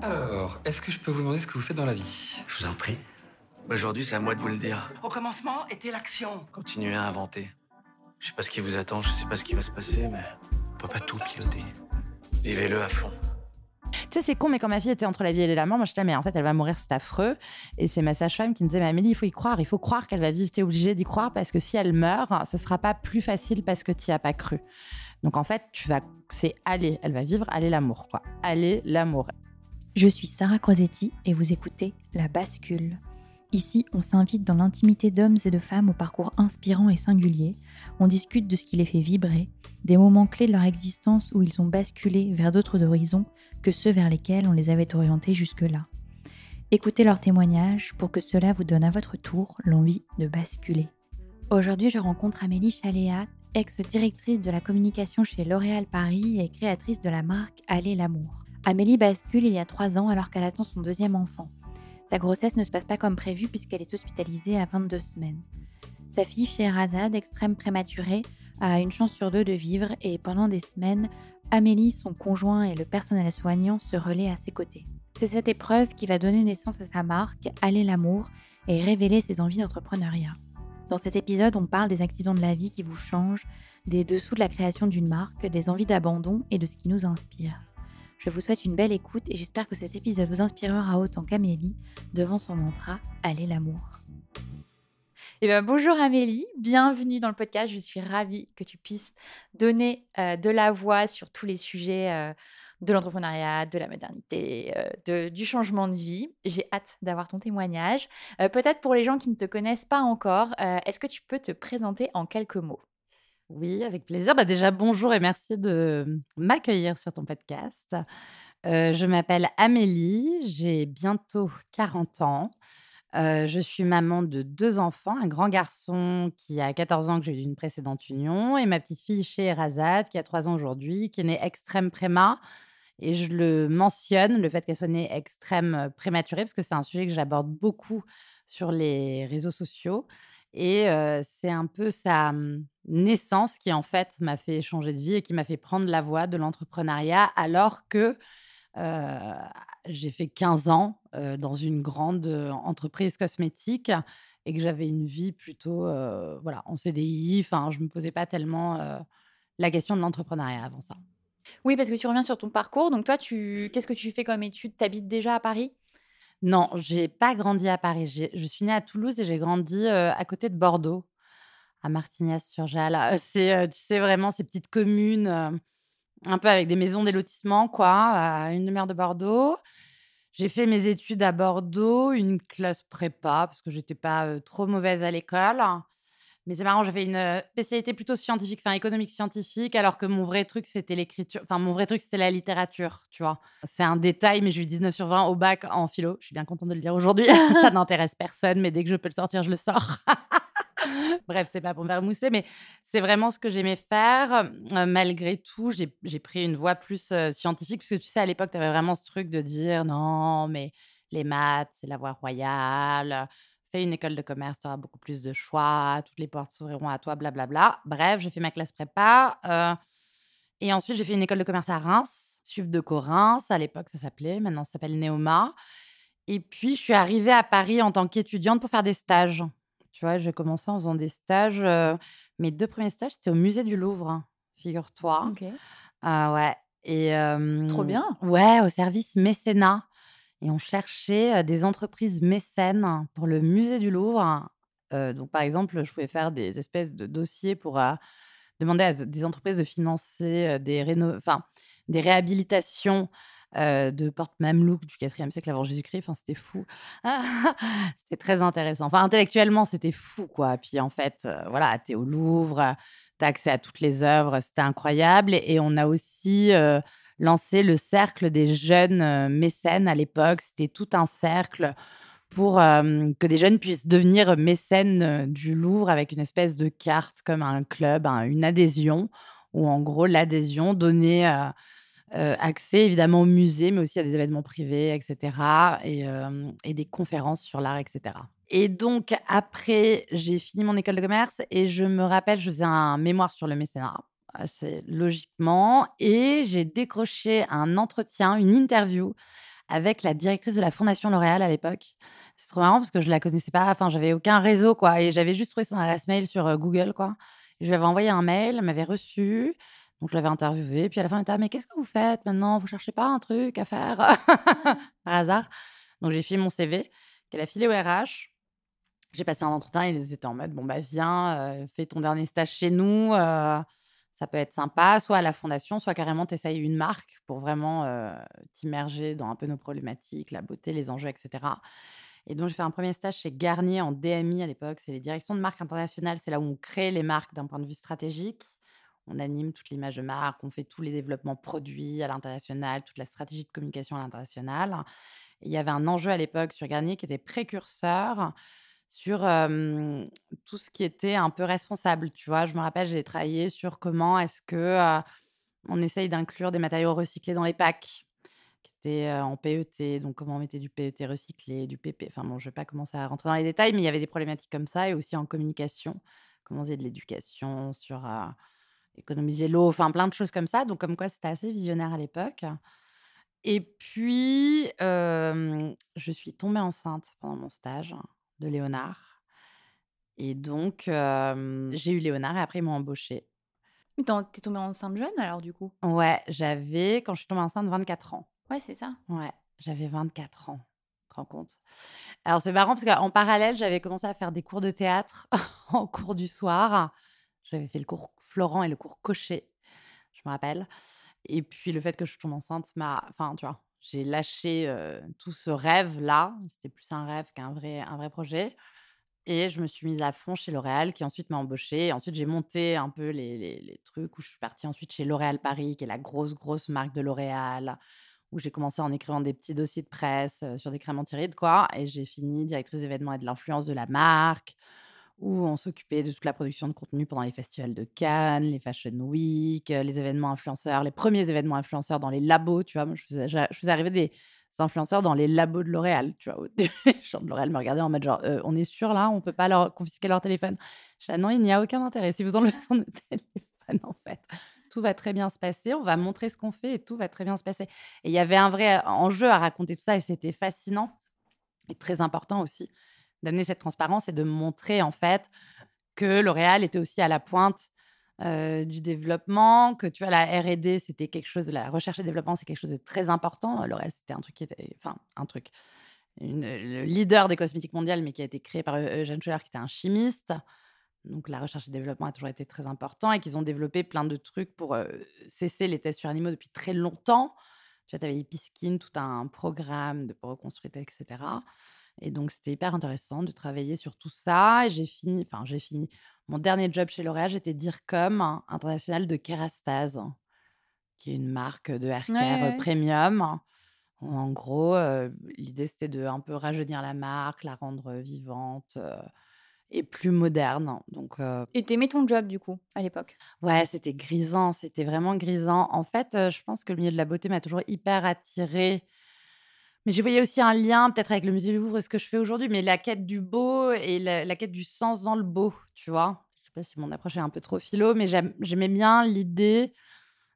Alors, est-ce que je peux vous demander ce que vous faites dans la vie? Je vous en prie. Aujourd'hui, c'est à moi de vous le dire. Au commencement était l'action. Continuez à inventer. Je sais pas ce qui vous attend, je sais pas ce qui va se passer, mais on peut pas tout piloter. Vivez-le à fond. Tu sais, c'est con, mais quand ma fille était entre la vie et la mort, moi je disais, mais en fait, elle va mourir, c'est affreux. Et c'est ma sage-femme qui me disait, mais Amélie, il faut y croire, il faut croire qu'elle va vivre, t'es obligée d'y croire parce que si elle meurt, ce sera pas plus facile parce que t'y as pas cru. Donc en fait, tu vas, c'est aller, elle va vivre, aller l'amour, quoi. Aller l'amour. Je suis Sarah Crosetti et vous écoutez La Bascule. Ici, on s'invite dans l'intimité d'hommes et de femmes au parcours inspirant et singulier. On discute de ce qui les fait vibrer, des moments clés de leur existence où ils ont basculé vers d'autres horizons que ceux vers lesquels on les avait orientés jusque-là. Écoutez leurs témoignages pour que cela vous donne à votre tour l'envie de basculer. Aujourd'hui, je rencontre Amélie Chaléat, ex-directrice de la communication chez L'Oréal Paris et créatrice de la marque Aller l'amour. Amélie bascule il y a trois ans alors qu'elle attend son deuxième enfant. Sa grossesse ne se passe pas comme prévu puisqu'elle est hospitalisée à 22 semaines. Sa fille Sherazade, extrême prématurée, a une chance sur deux de vivre et pendant des semaines, Amélie, son conjoint et le personnel soignant se relaient à ses côtés. C'est cette épreuve qui va donner naissance à sa marque, Aller l'amour, et révéler ses envies d'entrepreneuriat. Dans cet épisode, on parle des accidents de la vie qui vous changent, des dessous de la création d'une marque, des envies d'abandon et de ce qui nous inspire. Je vous souhaite une belle écoute et j'espère que cet épisode vous inspirera autant qu'Amélie devant son mantra Allez l'amour. Eh ben, bonjour Amélie, bienvenue dans le podcast. Je suis ravie que tu puisses donner euh, de la voix sur tous les sujets euh, de l'entrepreneuriat, de la maternité, euh, du changement de vie. J'ai hâte d'avoir ton témoignage. Peut-être pour les gens qui ne te connaissent pas encore, est-ce que tu peux te présenter en quelques mots? Oui, avec plaisir. Bah déjà, bonjour et merci de m'accueillir sur ton podcast. Euh, je m'appelle Amélie, j'ai bientôt 40 ans. Euh, je suis maman de deux enfants, un grand garçon qui a 14 ans que j'ai eu d'une précédente union et ma petite fille chez Razad qui a 3 ans aujourd'hui, qui est née extrême préma. Et je le mentionne, le fait qu'elle soit née extrême prématurée, parce que c'est un sujet que j'aborde beaucoup sur les réseaux sociaux. Et c'est un peu sa mmh, naissance qui, en fait, m'a fait changer de vie et qui m'a fait prendre la voie de l'entrepreneuriat, alors que j'ai fait 15 ans dans une grande entreprise cosmétique et que j'avais une vie plutôt voilà, en CDI. Enfin, je ne me posais pas tellement la question de l'entrepreneuriat avant ça. Oui, parce que tu reviens sur ton parcours. Donc, toi, tu... qu'est-ce que tu fais comme étude Tu habites déjà à Paris? Non, j'ai pas grandi à Paris. je suis née à Toulouse et j'ai grandi à côté de Bordeaux, à Martignas-sur-Jalles. C'est, tu sais, vraiment ces petites communes, un peu avec des maisons, des lotissements, quoi, à une demi-heure de Bordeaux. J'ai fait mes études à Bordeaux, une classe prépa, parce que j'étais pas trop mauvaise à l'école. Mais c'est marrant, j'ai fait une euh, spécialité plutôt scientifique, enfin économique scientifique, alors que mon vrai truc, c'était l'écriture. Enfin, mon vrai truc, c'était la littérature, tu vois. C'est un détail, mais j'ai eu 19 sur 20 au bac en philo. Je suis bien contente de le dire aujourd'hui. Ça n'intéresse personne, mais dès que je peux le sortir, je le sors. Bref, c'est pas pour me faire mousser, mais c'est vraiment ce que j'aimais faire. Euh, malgré tout, j'ai j'ai pris une voie plus euh, scientifique, parce que tu sais, à l'époque, tu avais vraiment ce truc de dire non, mais les maths, c'est la voie royale. Fais une école de commerce, tu auras beaucoup plus de choix, toutes les portes s'ouvriront à toi, blablabla. Bref, j'ai fait ma classe prépa. euh, et ensuite, j'ai fait une école de commerce à Reims, Sub de Reims, à l'époque, ça s'appelait. Maintenant, ça s'appelle Neoma. Et puis, je suis arrivée à Paris en tant qu'étudiante pour faire des stages. Tu vois, j'ai commencé en faisant des stages. euh, mes deux premiers stages, c'était au musée du Louvre, hein, figure-toi. Ok. Ah ouais. Et, Trop bien. Ouais, au service mécénat. Et on cherchait des entreprises mécènes pour le musée du Louvre. Donc, par exemple, je pouvais faire des espèces de dossiers pour demander à des entreprises de financer des, réno- enfin, des réhabilitations de portes mamelouks du 4e siècle avant Jésus-Christ. Enfin, c'était fou. c'était très intéressant. Enfin, intellectuellement, c'était fou, quoi. Puis, en fait, voilà, tu es au Louvre, tu as accès à toutes les œuvres, c'était incroyable. Et, on a aussi lancé le cercle des jeunes euh, mécènes à l'époque. C'était tout un cercle pour euh, que des jeunes puissent devenir mécènes euh, du Louvre avec une espèce de carte comme un club, un- une adhésion, où en gros l'adhésion donnait accès évidemment au musée, mais aussi à des événements privés, etc. Et, et des conférences sur l'art, etc. Et donc après, j'ai fini mon école de commerce et je me rappelle, je faisais un mémoire sur le mécénat, assez logiquement, et j'ai décroché un entretien, une interview avec la directrice de la Fondation L'Oréal à l'époque. C'est trop marrant parce que je la connaissais pas, enfin, j'avais aucun réseau, quoi. Et j'avais juste trouvé son adresse mail sur Google, quoi. Et je lui avais envoyé un mail, elle m'avait reçu. Donc, je l'avais interviewée. Puis à la fin, elle était «Ah, mais qu'est-ce que vous faites maintenant? Vous cherchez pas un truc à faire? Par hasard Donc, j'ai filé mon CV, qu'elle a filé au RH. J'ai passé un entretien, ils étaient en mode bon bah viens, fais ton dernier stage chez nous, ça peut être sympa, soit à la fondation, soit carrément t'essayes une marque pour vraiment t'immerger dans un peu nos problématiques, la beauté, les enjeux, etc. Et donc j'ai fait un premier stage chez Garnier en DMI à l'époque, c'est les directions de marque internationales, c'est là où on crée les marques d'un point de vue stratégique. On anime toute l'image de marque, on fait tous les développements produits à l'international, toute la stratégie de communication à l'international. Il y avait un enjeu à l'époque sur Garnier qui était précurseur sur tout ce qui était un peu responsable, tu vois? Je me rappelle, j'ai travaillé sur comment est-ce que, on essaye d'inclure des matériaux recyclés dans les packs, qui étaient, en PET, donc comment on mettait du PET recyclé, du PP, enfin bon, je vais pas commencer à rentrer dans les détails, mais il y avait des problématiques comme ça et aussi en communication, comment on faisait de l'éducation sur, économiser l'eau, enfin plein de choses comme ça, donc comme quoi c'était assez visionnaire à l'époque. Et puis, je suis tombée enceinte pendant mon stage de Léonard et donc j'ai eu Léonard et après ils m'ont embauchée. Attends, T'es tombée enceinte jeune alors du coup? Ouais, j'avais quand je suis tombée enceinte 24 ans. Ouais, c'est ça. Ouais, j'avais 24 ans. Tu te rends compte? Alors c'est marrant parce qu'en parallèle, j'avais commencé à faire des cours de théâtre en cours du soir. J'avais fait le cours Florent et le cours Cochet, je me rappelle. Et puis le fait que je tombe enceinte m'a enfin, tu vois, j'ai lâché, tout ce rêve-là. C'était plus un rêve qu'un vrai un vrai projet et je me suis mise à fond chez L'Oréal qui ensuite m'a embauchée. Ensuite, j'ai monté un peu les les trucs où je suis partie ensuite chez L'Oréal Paris, qui est la grosse, grosse marque de L'Oréal, où j'ai commencé en écrivant des petits dossiers de presse, sur des crèmes anti-rides, quoi et j'ai fini directrice d'événements et de l'influence de la marque, où on s'occupait de toute la production de contenu pendant les festivals de Cannes, les Fashion Week, heu, les événements influenceurs, les premiers événements influenceurs dans les labos, tu vois? Je faisais arriver des influenceurs dans les labos de L'Oréal, tu vois? Les gens de L'Oréal me regardaient en mode genre: «Heu, on est sûr là? On peut pas leur confisquer leur téléphone?» Je «Ah non, il n'y a aucun intérêt. Si vous enlevez son téléphone, en fait, tout va très bien se passer. On va montrer ce qu'on fait et tout va très bien se passer» et il y avait un vrai enjeu à raconter tout ça et c'était fascinant et très important aussi d'amener cette transparence et de montrer, en fait, que L'Oréal était aussi à la pointe, heu, du développement, que tu vois, la R&D, c'était quelque chose la recherche et développement, c'est quelque chose de très important. L'Oréal, c'était un truc qui était enfin, un truc, une le leader des cosmétiques mondiales, mais qui a été créé par Eu Eugène Schueller, qui était un chimiste. Donc la recherche et développement a toujours été très important et qu'ils ont développé plein de trucs pour, heu, cesser les tests sur animaux depuis très longtemps. Tu vois, tu avais Episkin, tout un programme de pour reconstruire et donc c'était hyper intéressant de travailler sur tout ça et j'ai fini enfin j'ai fini. Mon dernier job chez L'Oréal, j'étais DIRCOM international de Kérastase, qui est une marque de hair Ouais, care, ouais, heu, ouais. premium. Où en gros, l'idée c'était de un peu rajeunir la marque, la rendre, vivante, et plus moderne. Donc, euh, Et t'aimais ton job du coup à l'époque? Ouais, c'était grisant, c'était vraiment grisant. En fait, euh, je pense que le milieu de la beauté m'a toujours hyper attirée. Mais je voyais aussi un lien peut-être avec le musée du Louvre et ce que je fais aujourd'hui, mais la quête du beau et la, quête du sens dans le beau, tu vois. Je sais pas si mon approche est un peu trop philo, mais j'aimais bien l'idée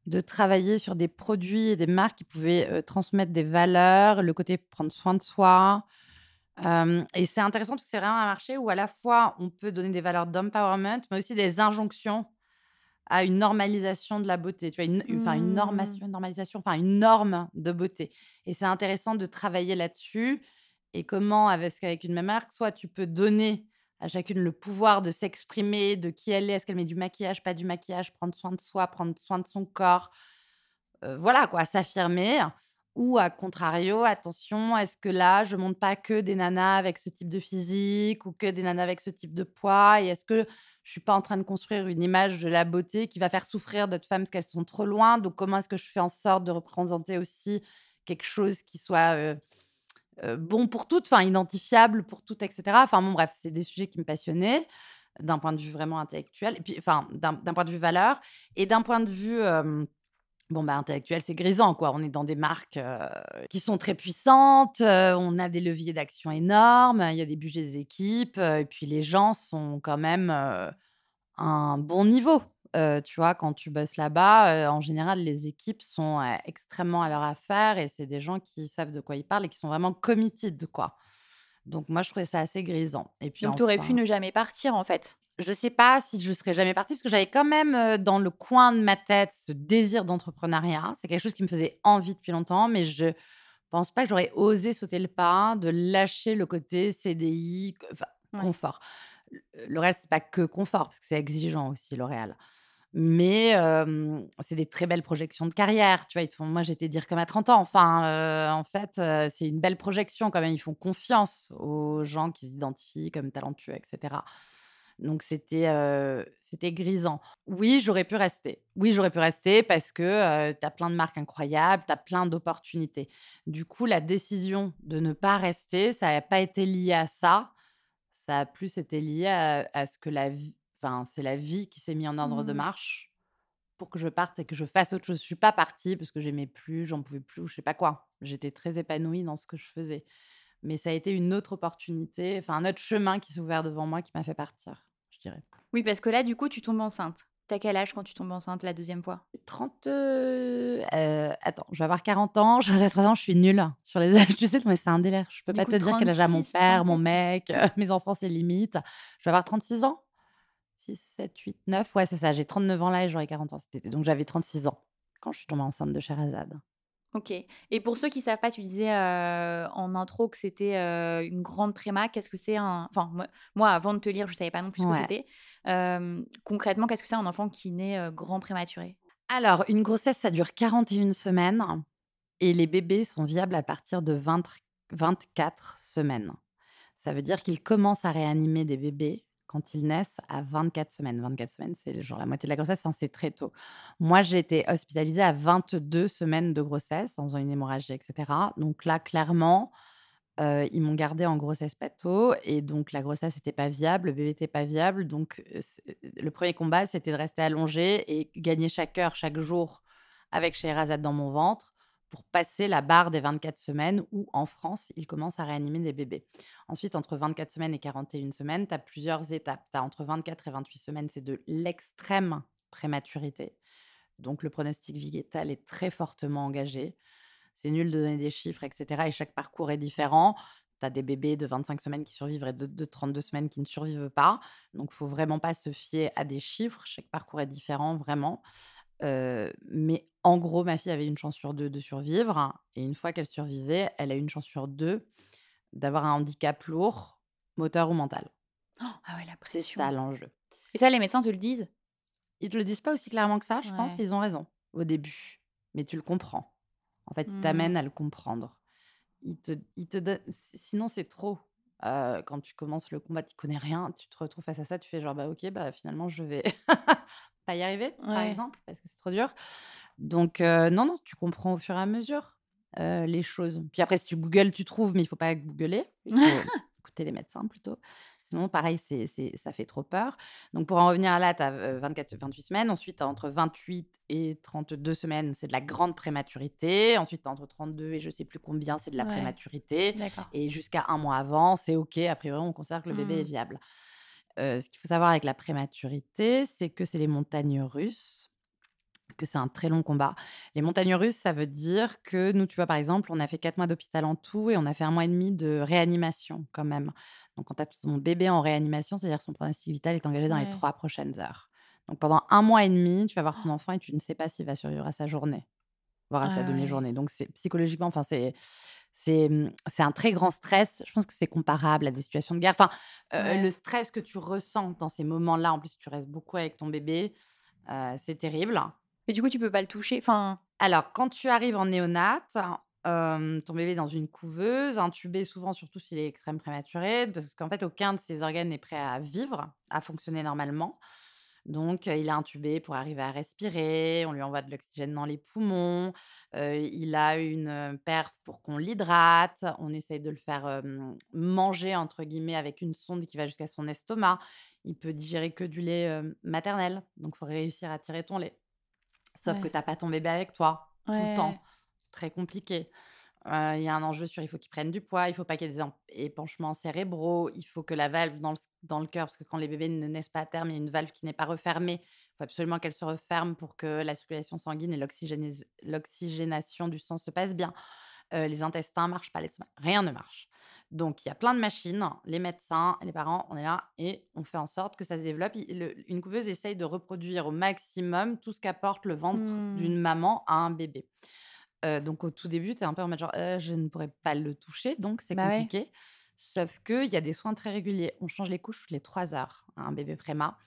de travailler sur des produits et des marques qui pouvaient euh, transmettre des valeurs, le côté prendre soin de soi. Et c'est intéressant parce que c'est vraiment un marché où à la fois on peut donner des valeurs d'empowerment, mais aussi des injonctions à une normalisation de la beauté, tu vois, une, une- une Mmh. normation, normalisation, enfin une norme de beauté. Et c'est intéressant de travailler là-dessus et comment, avec, avec une même marque, soit tu peux donner à chacune le pouvoir de s'exprimer, de qui elle est, est-ce qu'elle met du maquillage, pas du maquillage, prendre soin de soi, prendre soin de son corps, euh, voilà quoi, s'affirmer. Ou à contrario, attention, est-ce que là, je monte pas que des nanas avec ce type de physique ou que des nanas avec ce type de poids? Et est-ce que je suis pas en train de construire une image de la beauté qui va faire souffrir d'autres femmes parce qu'elles sont trop loin Donc comment est-ce que je fais en sorte de représenter aussi quelque chose qui soit bon pour toutes, enfin identifiable pour toutes, etc. Enfin bon, bref, c'est des sujets qui me passionnaient d'un point de vue vraiment intellectuel, et puis enfin d'un point de vue valeur et d'un point de vue Bon, bah, intellectuel, c'est grisant, quoi. On est dans des marques qui sont très puissantes, on a des leviers d'action énormes, il y a des budgets des équipes, et puis les gens sont quand même à un bon niveau. Tu vois, quand tu bosses là-bas, en général, les équipes sont extrêmement à leur affaire et c'est des gens qui savent de quoi ils parlent et qui sont vraiment committed, quoi. Donc, moi, je trouvais ça assez grisant. Et puis, Donc t'aurais enfin- pu ne jamais partir en fait? je sais pas si je serais jamais partie parce que j'avais quand même euh, dans le coin de ma tête ce désir d'entrepreneuriat. C'est quelque chose qui me faisait envie depuis longtemps, mais je pense pas que j'aurais osé sauter le pas de lâcher le côté CDI, enfin, Ouais. confort. Le- Le reste, c'est pas que confort parce que c'est exigeant aussi, L'Oréal. Mais c'est des très belles projections de carrière. Tu vois, moi, j'étais dire comme à 30 ans. Enfin, en fait, c'est une belle projection quand même. Ils font confiance aux gens qui s'identifient comme talentueux, etc. Donc, c'était c'était grisant. Oui, j'aurais pu rester. Oui, j'aurais pu rester parce que tu as plein de marques incroyables, tu as plein d'opportunités. Du coup, la décision de ne pas rester, ça n'a pas été lié à ça. Ça a plus été lié à, à ce que la vie, enfin, c'est la vie qui s'est mise en ordre de Mmh. marche pour que je parte et que je fasse autre chose. Je suis pas partie parce que j'aimais plus, j'en pouvais plus ou je sais pas quoi. J'étais très épanouie dans ce que je faisais. Mais ça a été une autre opportunité, enfin un autre chemin qui s'est ouvert devant moi qui m'a fait partir, je dirais. Oui, parce que là du coup tu tombes enceinte. T'as quel âge quand tu tombes enceinte la deuxième fois? 30. euh, euh, attends, je vais avoir 40 ans, j'ai 3 ans, je suis nulle sur les âges. Tu sais, mais c'est un délire. Je peux Du pas coup, te dire quel âge a mon 36, père, mon 37. mec, euh, mes enfants, c'est limite. Je vais avoir 36 ans 6, 7, 8, 9. Ouais, c'est ça. J'ai 39 ans là et j'aurai 40 ans cet été. Donc j'avais 36 ans quand je suis tombée enceinte de Sherazade. Ok. Et pour ceux qui savent pas, tu disais euh, en intro que c'était euh, une grande préma. Qu'est-ce que c'est un... Enfin, moi, avant de te lire, je savais pas non plus ce que c'était. Euh, concrètement, qu'est-ce que c'est un enfant qui naît grand prématuré? Alors, une grossesse, ça dure 41 semaines et les bébés sont viables à partir de 20 24 semaines. Ça veut dire qu'ils commencent à réanimer des bébés quand ils naissent à 24 semaines. 24 semaines, c'est genre la moitié de la grossesse, enfin, c'est très tôt. Moi, j'ai été hospitalisée à 22 semaines de grossesse en faisant une hémorragie, etc. Donc là, clairement, euh, ils m'ont gardée en grossesse pato et donc la grossesse n'était pas viable, le bébé n'était pas viable. Donc euh, le premier combat, c'était de rester allongée et gagner chaque heure, chaque jour avec Scheherazade dans mon ventre pour passer la barre des 24 semaines où en France, ils commencent à réanimer des bébés. Ensuite, entre 24 semaines et 41 semaines, tu as plusieurs étapes. Tu as entre 24 et 28 semaines, c'est de l'extrême prématurité. Donc le pronostic vital est très fortement engagé. C'est nul de donner des chiffres, etc. Et chaque parcours est différent. Tu as des bébés de 25 semaines qui survivent et de, de 32 semaines qui ne survivent pas. Donc, il faut vraiment pas se fier à des chiffres. Chaque parcours est différent, vraiment. Euh, mais en gros, ma fille avait une chance sur deux de survivre. Et une fois qu'elle survivait, elle a une chance sur deux d'avoir un handicap lourd, moteur ou mental. Oh, Ah ouais, la C'est ça l'enjeu. Et ça, les médecins te le disent? Ils te le disent pas aussi clairement que ça, je pense. Ils ont raison au début. Mais tu le comprends. En fait, ils Hmm. t'amènent à le comprendre. Ils te, ils te Sinon, c'est trop. Euh, quand tu commences le combat, tu connais rien, tu te retrouves face à ça, tu fais genre, bah ok, bah finalement, je vais pas y arriver, par exemple, parce que c'est trop dur. Donc, euh, non, non, tu comprends au fur et à mesure euh, les choses. Puis après, si tu googles, tu trouves, mais il faut pas googler. Il faut écouter les médecins plutôt. sinon, pareil, c'est c'est ça fait trop peur. Donc pour en revenir à là, tu as, 24-28 semaines. Ensuite, entre 28 et 32 semaines, c'est de la grande prématurité. Ensuite, entre 32 et je sais plus combien, c'est de la Ouais. prématurité. D'accord. Et jusqu'à un mois avant, c'est OK. A priori, on considère que le bébé est Mmh. viable. Ce qu'il faut savoir avec la prématurité, c'est que c'est les montagnes russes, que c'est un très long combat. Les montagnes russes, ça veut dire que nous, tu vois, par exemple, on a fait 4 mois d'hôpital en tout et on a fait un mois et demi de réanimation quand même. Donc quand tu as ton bébé en réanimation, c'est-à-dire que son pronostic vital est engagé dans les. 3 prochaines heures. Donc pendant un mois et demi, tu vas voir ton enfant et tu ne sais pas s'il va survivre à sa journée, voire à sa Ah ouais. demi-journée. Donc c'est psychologiquement, enfin c'est c'est, mmh, c'est un très grand stress. Je pense que c'est comparable à des situations de guerre. Enfin, Ouais. le stress que tu ressens dans ces moments-là, en plus tu restes beaucoup avec ton bébé, heu, c'est terrible. Mais du coup, tu peux pas le toucher? Enfin Alors, quand tu arrives en néonat, ton bébé est dans une couveuse, intubé souvent, surtout s'il est extrême prématuré, parce qu'en fait, aucun de ses organes n'est prêt à vivre, à fonctionner normalement. Donc, il est intubé pour arriver à respirer, on lui envoie de l'oxygène dans les poumons, il a une, perf pour qu'on l'hydrate, on essaye de le faire, «manger» entre guillemets avec une sonde qui va jusqu'à son estomac. Il peut digérer que du lait, maternel, donc il faut réussir à tirer ton lait. Sauf que Ouais. tu as pas ton bébé avec toi, tout le temps. Ouais. Très compliqué. Il y a un enjeu sur il faut qu'il prenne du poids, il faut pas qu'il y ait des épanchements cérébraux, il faut que la valve dans le s dans le cœur parce que quand les bébés ne naissent pas à terme, il y a une valve qui n'est pas refermée. Il faut absolument qu'elle se referme pour que la circulation sanguine et l'oxygénation du sang se passe bien. Les intestins marchent pas, l'estomac, rien ne marche. Donc il y a plein de machines, les médecins, les parents, on est là et on fait en sorte que ça se développe. Le une couveuse essaye de reproduire au maximum tout ce qu'apporte le ventre Mmh. d'une maman à un bébé. Donc au tout début, tu es un peu en mode genre: «Heu, je ne pourrais pas le toucher», donc c'est Bah ouais. compliqué. Sauf qu'il y a des soins très réguliers. On change les couches toutes les 3 heures à un bébé préma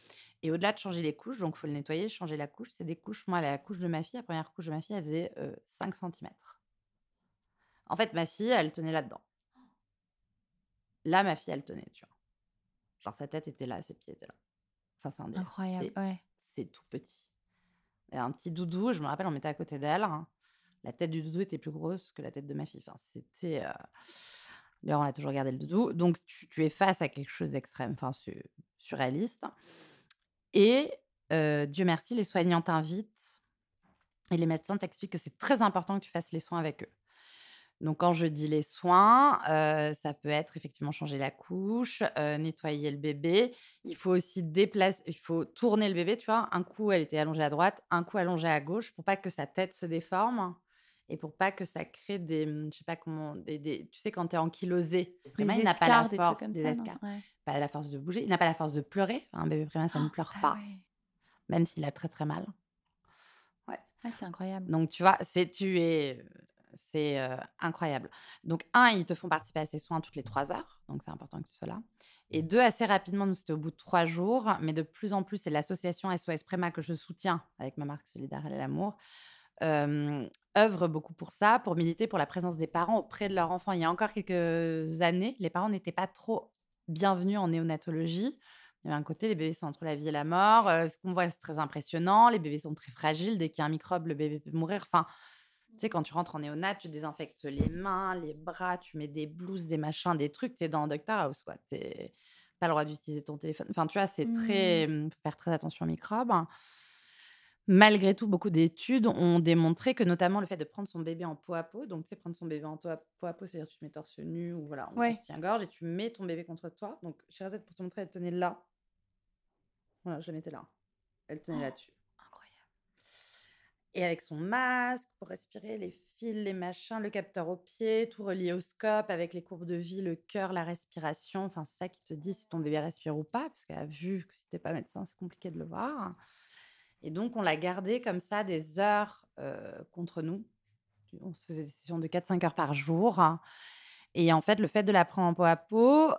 et au-delà de changer les couches, donc il faut le nettoyer, changer la couche, c'est des couches moi, la couche de ma fille, la première couche de ma fille, elle faisait, heu, 5 centimètres. En fait, ma fille, elle tenait là-dedans. Là, ma fille, elle tenait, tu vois? Genre sa tête était là, ses pieds étaient là. Enfin, c'est un délire. Incroyable, ouais. c'est tout petit. A un petit doudou, je me rappelle, on mettait à côté d'elle, hein. La tête du doudou était plus grosse que la tête de ma fille. Enfin, c'était, heu d'ailleurs, on a toujours gardé le doudou. Donc tu es face à quelque chose d'extrême, enfin su surréaliste et heu, Dieu merci, les soignants t'invitent et les médecins t'expliquent que c'est très important que tu fasses les soins avec eux. Donc quand je dis les soins, heu, ça peut être effectivement changer la couche, nettoyer le bébé. Il faut aussi déplacer il faut tourner le bébé, tu vois? Un coup, elle était allongée à droite, un coup allongée à gauche pour pas que sa tête se déforme et pour pas que ça crée des, mmh, je sais pas comment, des des tu sais quand tu es ankylosé, Des il n'a pas la des force des ça, Ouais. pas la force de bouger, il n'a pas la force de pleurer. Un bébé préma, ça ne pleure Ah pas, ouais. même s'il a très, très mal. Ouais. Ah, c'est incroyable. Donc tu vois, c'est tu es, c'est, incroyable. Donc 1, ils te font participer à ces soins toutes les 3 heures, donc c'est important que tu sois là et 2, assez rapidement, nous, c'était au bout de 3 jours, mais de plus en plus, c'est l'association SOS Préma que je soutiens avec ma marque Solidaire et l'amour, hem, œuvre beaucoup pour ça, pour militer pour la présence des parents auprès de leur enfant. Il y a encore quelques années, les parents n'étaient pas trop bienvenus en néonatologie. Il y avait un côté, les bébés sont entre la vie et la mort, ce qu'on voit, c'est très impressionnant, les bébés sont très fragiles, dès qu'il y a un microbe, le bébé peut mourir. Enfin, tu sais, quand tu rentres en néonat, tu désinfectes les mains, les bras, tu mets des blouses, des machins, des trucs, tu es dans Doctor House, quoi. Tu pas le droit d'utiliser ton téléphone. Enfin, tu vois, c'est très, Mmh. mmh, faut faire très attention aux microbes. Malgré tout, beaucoup d'études ont démontré que notamment le fait de prendre son bébé en peau à peau, donc tu sais, prendre son bébé en peau à peau, à peau, c'est-à-dire tu te mets torse nu ou voilà, on Ouais. tient-gorge et tu mets ton bébé contre toi. Donc Sherazade, pour te montrer, elle tenait là. Voilà, je la mettais là. Elle tenait là-dessus. Incroyable. Et avec son masque pour respirer, les fils, les machins, le capteur au pied, tout relié au scope avec les courbes de vie, le cœur, la respiration. Enfin, c'est ça qui te dit si ton bébé respire ou pas, parce qu'elle a vu que si t'es pas médecin, c'est compliqué de le voir. Et donc, on l'a gardé comme ça des heures contre nous. On se faisait des sessions de 4-5 heures par jour. Et en fait, le fait de la prendre en peau à peau,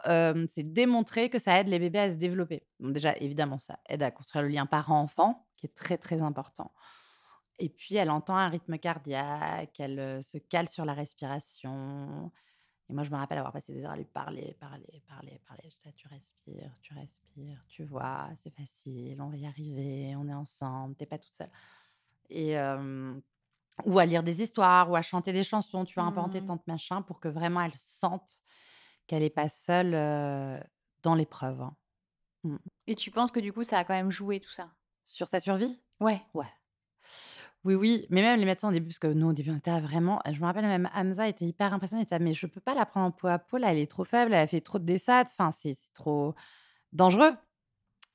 c'est démontré que ça aide les bébés à se développer. Donc déjà, évidemment, ça aide à construire le lien parent-enfant, qui est très, très important. Et puis, elle entend un rythme cardiaque, elle se cale sur la respiration. Et moi, je me rappelle avoir passé des heures à lui parler, parler, parler, parler. J'étais là, tu respires, tu respires, tu vois, c'est facile, on va y arriver, on est ensemble, t'es pas toute seule. Et euh, ou à lire des histoires, ou à chanter des chansons, tu peu Mmh. entêtante, machin, pour que vraiment elle sente qu'elle n'est pas seule euh, dans l'épreuve. hein. Et tu penses que du coup, ça a quand même joué tout ça? Sur sa survie? Ouais. Ouais. Oui, oui, mais même les médecins au début, parce que nous, au début, on était vraiment. Je me rappelle même Hamza était hyper impressionné. Mais je peux pas la prendre en peau à peau, là, elle est trop faible, elle a fait trop de desats, enfin, c'est c'est trop dangereux.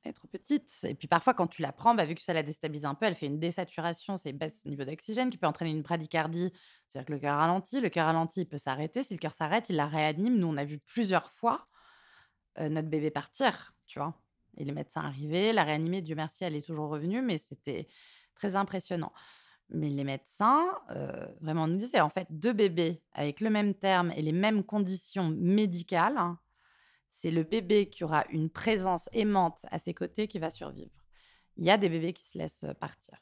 Elle est trop petite. Et puis parfois, quand tu la prends, bah, vu que ça la déstabilise un peu, elle fait une désaturation, c'est baisse niveau d'oxygène qui peut entraîner une bradycardie, c'est-à-dire que le cœur ralentit. Le cœur ralentit, il peut s'arrêter. Si le cœur s'arrête, il la réanime. Nous, on a vu plusieurs fois euh, notre bébé partir, tu vois. Et les médecins arrivaient, la réanimer, Dieu merci, elle est toujours revenue, mais c'était très impressionnant. Mais les médecins, euh, vraiment, nous disaient, en fait, deux bébés avec le même terme et les mêmes conditions médicales, hein, c'est le bébé qui aura une présence aimante à ses côtés qui va survivre. Il y a des bébés qui se laissent euh, partir.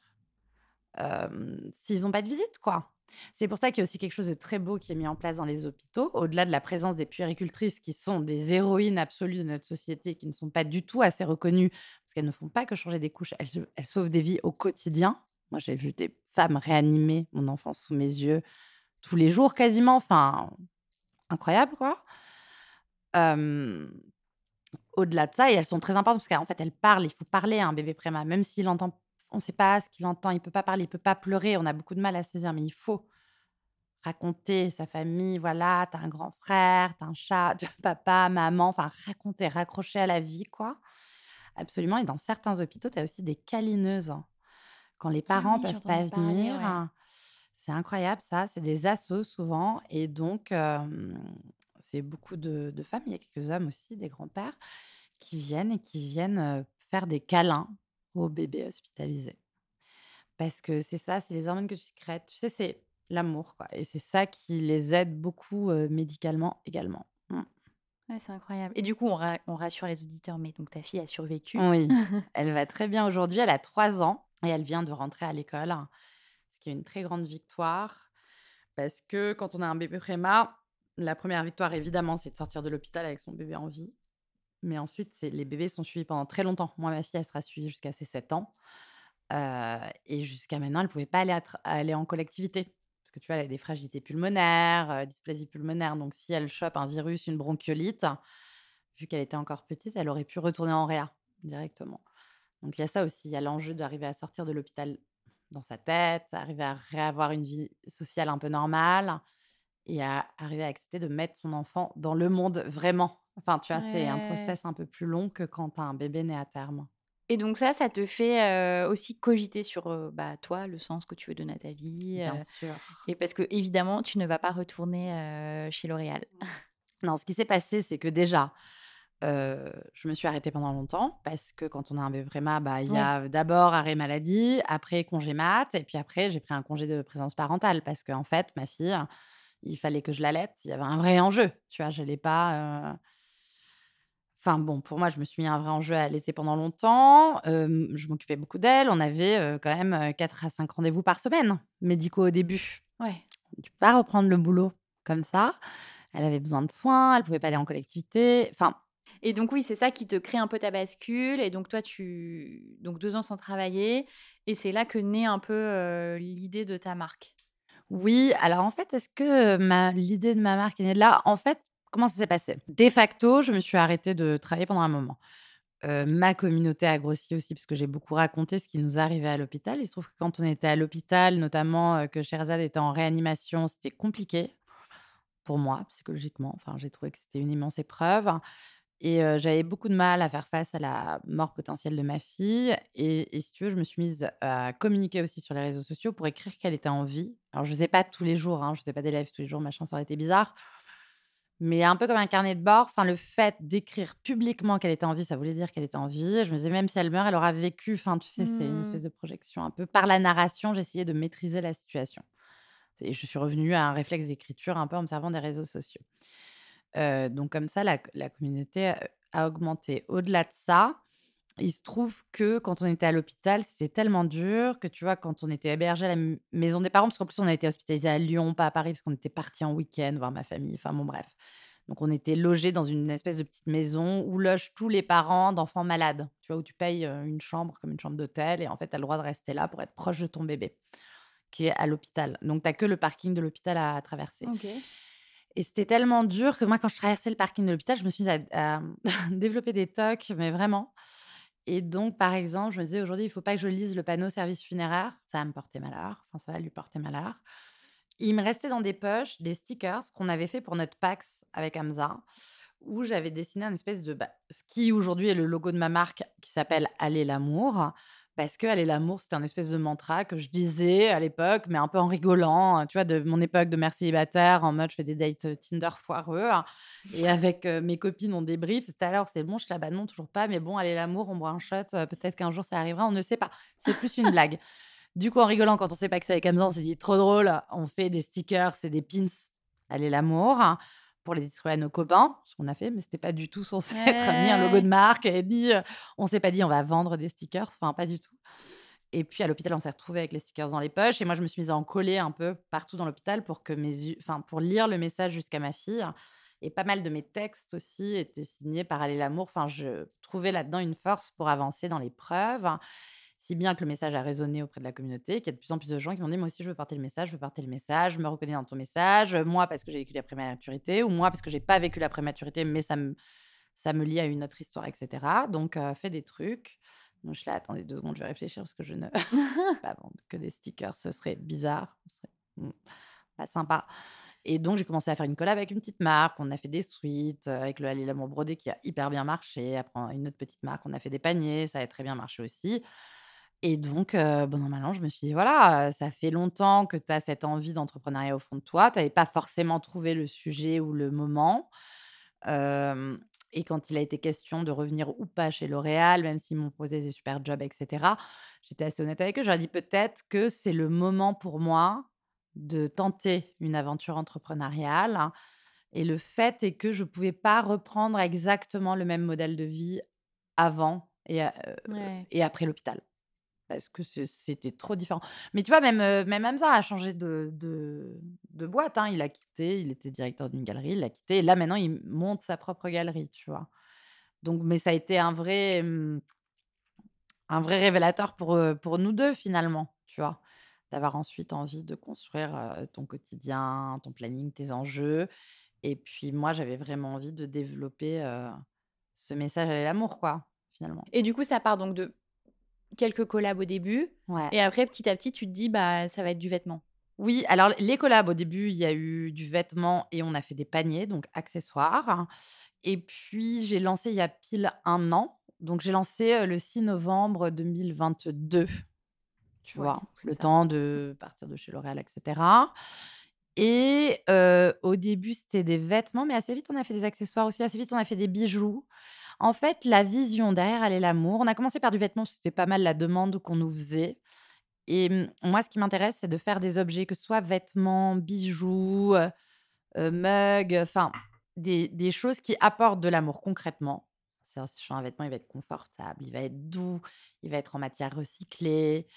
S'ils n'ont pas de visite, quoi. C'est pour ça qu'il y a aussi quelque chose de très beau qui est mis en place dans les hôpitaux, au-delà de la présence des puéricultrices qui sont des héroïnes absolues de notre société, qui ne sont pas du tout assez reconnues, parce qu'elles ne font pas que changer des couches, elles sauvent des vies au quotidien. Moi, j'ai vu des femmes réanimer mon enfant sous mes yeux tous les jours quasiment, enfin, incroyable, quoi. Au-delà de ça, et elles sont très importantes parce qu'en fait, elles parlent. Il faut parler à un bébé préma, même s'il entend, on ne sait pas ce qu'il entend, il peut pas parler, il peut pas pleurer. On a beaucoup de mal à saisir, mais il faut raconter sa famille. Voilà, t'as un grand frère, t'as un chat, tu as papa, maman. Enfin, raconter, raccrocher à la vie, quoi. Absolument. Et dans certains hôpitaux, tu as aussi des câlineuses. Quand les Ah parents oui, peuvent pas parler, venir, ouais. hein, c'est incroyable ça. C'est des assos souvent. Et donc, euh, c'est beaucoup de, de femmes. Il y a quelques hommes aussi, des grands-pères, qui viennent et qui viennent faire des câlins aux bébés hospitalisés. Parce que c'est ça, c'est les hormones que tu sécrètes. Tu sais, c'est l'amour, quoi. Et c'est ça qui les aide beaucoup euh, médicalement également. Mm. Ouais, c'est incroyable. Et du coup, on, ra- on rassure les auditeurs, mais donc ta fille a survécu. Oui, elle va très bien aujourd'hui. Elle a trois ans et elle vient de rentrer à l'école, ce qui est une très grande victoire. Parce que quand on a un bébé préma, la première victoire, évidemment, c'est de sortir de l'hôpital avec son bébé en vie. Mais ensuite, les bébés sont suivis pendant très longtemps. Moi, ma fille, elle sera suivie jusqu'à ses 7 ans. Euh, et jusqu'à maintenant, elle ne pouvait pas aller, aller en collectivité. Parce que tu vois, elle a des fragilités pulmonaires, euh, dysplasie pulmonaire. Donc, si elle chope un virus, une bronchiolite, vu qu'elle était encore petite, elle aurait pu retourner en réa directement. Donc, il y a ça aussi. Il y a l'enjeu d'arriver à sortir de l'hôpital dans sa tête, arriver à réavoir une vie sociale un peu normale et à arriver à accepter de mettre son enfant dans le monde vraiment. Enfin, tu vois, c'est un process un peu plus long que quand tu as un bébé né à terme. Et donc ça, ça te fait euh, aussi cogiter sur euh, bah, toi, le sens que tu veux donner à ta vie. Bien euh, sûr. et parce que évidemment, tu ne vas pas retourner chez L'Oréal. Non, ce qui s'est passé, c'est que déjà, euh, je me suis arrêtée pendant longtemps parce que quand on a un bébé préma, bah, il y a d'abord arrêt maladie, après congé mat, et puis après, j'ai pris un congé de présence parentale parce qu'en fait, ma fille, il fallait que je l'allaite. Il y avait un vrai enjeu. Tu vois, je l'ai pas. euh, Enfin bon, pour moi, je me suis mis un vrai enjeu à allaiter pendant longtemps. Euh, je m'occupais beaucoup d'elle. On avait quand même 4 à 5 rendez-vous par semaine, médicaux au début. Ouais. Tu peux pas reprendre le boulot comme ça. Elle avait besoin de soins, elle pouvait pas aller en collectivité. Enfin, Et donc oui, c'est ça qui te crée un peu ta bascule. Et donc toi, tu donc deux ans sans travailler. Et c'est là que naît un peu l'idée de ta marque. oui. Alors en fait, est-ce que l'idée de ma marque est née de là? En fait, comment ça s'est passé? De facto, je me suis arrêtée de travailler pendant un moment. Ma communauté a grossi aussi parce que j'ai beaucoup raconté ce qui nous arrivait à l'hôpital. Il se trouve que quand on était à l'hôpital, notamment que Sherzad était en réanimation, c'était compliqué pour moi psychologiquement. Enfin, j'ai trouvé que c'était une immense épreuve. Et euh, j'avais beaucoup de mal à faire face à la mort potentielle de ma fille. Et, et si tu veux, je me suis mise à communiquer aussi sur les réseaux sociaux pour écrire qu'elle était en vie. Alors, je ne faisais pas tous les jours, hein, je ne faisais pas des lives tous les jours, machin, ça aurait été bizarre. Mais un peu comme un carnet de bord, enfin, le fait d'écrire publiquement qu'elle était en vie, ça voulait dire qu'elle était en vie. Je me disais, même si elle meurt, elle aura vécu. Enfin, tu sais, c'est une Hmm. espèce de projection un peu. Par la narration, j'essayais de maîtriser la situation. Et je suis revenue à un réflexe d'écriture un peu en me servant des réseaux sociaux. Donc comme ça, la, communauté a, augmenté. Au-delà de ça, il se trouve que quand on était à l'hôpital, c'était tellement dur que tu vois, quand on était hébergé à la maison des parents, parce qu'en plus on a été hospitalisé à Lyon, pas à Paris, parce qu'on était parti en week-end voir ma famille. Enfin bon, bref. Donc on était logé dans une espèce de petite maison où logent tous les parents d'enfants malades. Tu vois, où tu payes une chambre comme une chambre d'hôtel et en fait, tu as le droit de rester là pour être proche de ton bébé qui est à l'hôpital. Donc, tu n'as que le parking de l'hôpital à traverser. Et c'était tellement dur que moi, quand je traversais le parking de l'hôpital, je me suis mise à, développer des tocs, mais vraiment. Et donc, par exemple, je me disais aujourd'hui, il ne faut pas que je lise le panneau service funéraire. Ça va me porter malheur. Enfin, ça va lui porter malheur. Il me restait dans des poches des stickers qu'on avait fait pour notre PAX avec Hamza, où j'avais dessiné un espèce de. Bah, ce qui aujourd'hui est le logo de ma marque qui s'appelle Allez l'amour parce que aller l'amour, c'était un espèce de mantra que je disais à l'époque, mais un peu en rigolant, hein, tu vois, de mon époque de mère célibataire, en mode je fais des dates Tinder foireux. Hein, et avec euh, mes copines, on débrief. C'était alors, c'est bon, je suis là, bah non, toujours pas, mais bon, allez l'amour, on boit un shot, euh, peut-être qu'un jour ça arrivera, on ne sait pas. C'est plus une blague. Du coup, en rigolant, quand on sait pas que c'est avec Hamza, on s'est dit trop drôle, on fait des stickers, c'est des pins, allez l'amour pour les distribuer à nos copains, ce qu'on a fait, mais c'était pas du tout censé être ni un logo de marque, ni on s'est pas dit on va vendre des stickers, enfin pas du tout. Et puis à l'hôpital, on s'est retrouvé avec les stickers dans les poches. Et moi, je me suis mise à en coller un peu partout dans l'hôpital pour que mes, enfin pour lire le message jusqu'à ma fille. Et pas mal de mes textes aussi étaient signés par Aller l'amour. Enfin, je trouvais là-dedans une force pour avancer dans l'épreuve si bien que le message a résonné auprès de la communauté, qu'il y a de plus en plus de gens qui m'ont dit Moi aussi, je veux porter le message, je veux porter le message, je me reconnais dans ton message, moi parce que j'ai vécu la prématurité, ou moi parce que j'ai pas vécu la prématurité, mais ça me, ça me lie à une autre histoire, etc. Donc, euh, fais des trucs. Donc, je suis là, attendez deux secondes, je vais réfléchir parce que je ne. pas vendre que des stickers, ce serait bizarre, ce serait hmm, pas sympa. Et donc, j'ai commencé à faire une collab avec une petite marque. On a fait des suites euh, avec le Allez l'amour brodé qui a hyper bien marché. Après, une autre petite marque, on a fait des paniers, ça a très bien marché aussi. Et donc, bon, normalement, je me suis dit, voilà, ça fait longtemps que tu as cette envie d'entrepreneuriat au fond de toi. Tu n'avais pas forcément trouvé le sujet ou le moment. et quand il a été question de revenir ou pas chez L'Oréal, même s'ils m'ont posé des super jobs, etc., j'étais assez honnête avec eux. J'aurais dit peut-être que c'est le moment pour moi de tenter une aventure entrepreneuriale. Et le fait est que je ne pouvais pas reprendre exactement le même modèle de vie avant et, et après l'hôpital parce que c'était trop différent. Mais tu vois, même, même Hamza a changé de, de, boîte. Hein. Il a quitté, il était directeur d'une galerie, il a quitté. Et là, maintenant, il monte sa propre galerie, tu vois. Donc, mais ça a été un vrai, un vrai révélateur pour, pour nous deux, finalement, tu vois. D'avoir ensuite envie de construire ton quotidien, ton planning, tes enjeux. Et puis, moi, j'avais vraiment envie de développer ce message à l'amour, quoi, finalement. Et du coup, ça part donc de quelques collabs au début. Et après, petit à petit, tu te dis, bah, ça va être du vêtement. Oui, alors les collabs, au début, il y a eu du vêtement et on a fait des paniers, donc accessoires. Et puis, j'ai lancé il y a pile un an. Donc, j'ai lancé le 6 novembre 2022. Tu vois, le temps de partir de chez L'Oréal, etc. Et au début, c'était des vêtements, mais assez vite, on a fait des accessoires aussi. Assez vite, on a fait des bijoux. En fait, la vision derrière Aller l'amour, on a commencé par du vêtement, c'était pas mal la demande qu'on nous faisait. Et mmh, moi, ce qui m'intéresse, c'est de faire des objets, que ce soit vêtements, bijoux, mugs, enfin, des, choses qui apportent de l'amour concrètement. C'est-à-dire, si je fais un vêtement, il va être confortable, il va être doux, il va être en matière recyclée.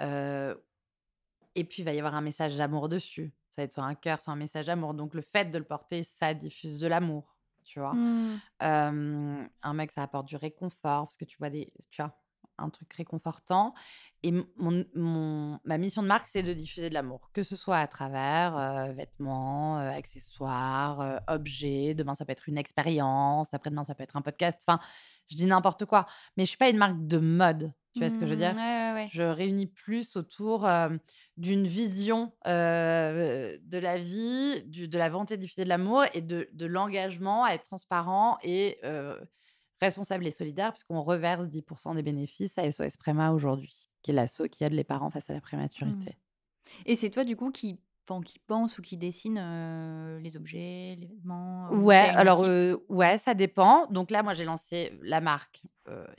et puis, il va y avoir un message d'amour dessus. Ça va être soit un cœur, soit un message d'amour. Donc, le fait de le porter, ça diffuse de l'amour tu vois? Mmh. un mec, ça apporte du réconfort parce que tu vois des, tu vois, un truc réconfortant. Et mon, ma mission de marque, c'est de diffuser de l'amour, que ce soit à travers vêtements, accessoires, objets. Demain, ça peut être une expérience. Après-demain, ça peut être un podcast. Enfin, je dis n'importe quoi. Mais je suis pas une marque de mode. Tu vois ce que je veux dire? mmh, Je réunis plus autour d'une vision de la vie, de la volonté de diffuser de l'amour et de, l'engagement à être transparent et responsable et solidaire, puisqu'on reverse 10% des bénéfices à SOS Préma aujourd'hui, qui est l'asso qui aide les parents face à la prématurité. Mmh. Et c'est toi, du coup, qui qui pense ou qui dessine les objets, les vêtements Ouais, alors ouais, ça dépend. Donc là, moi, j'ai lancé la marque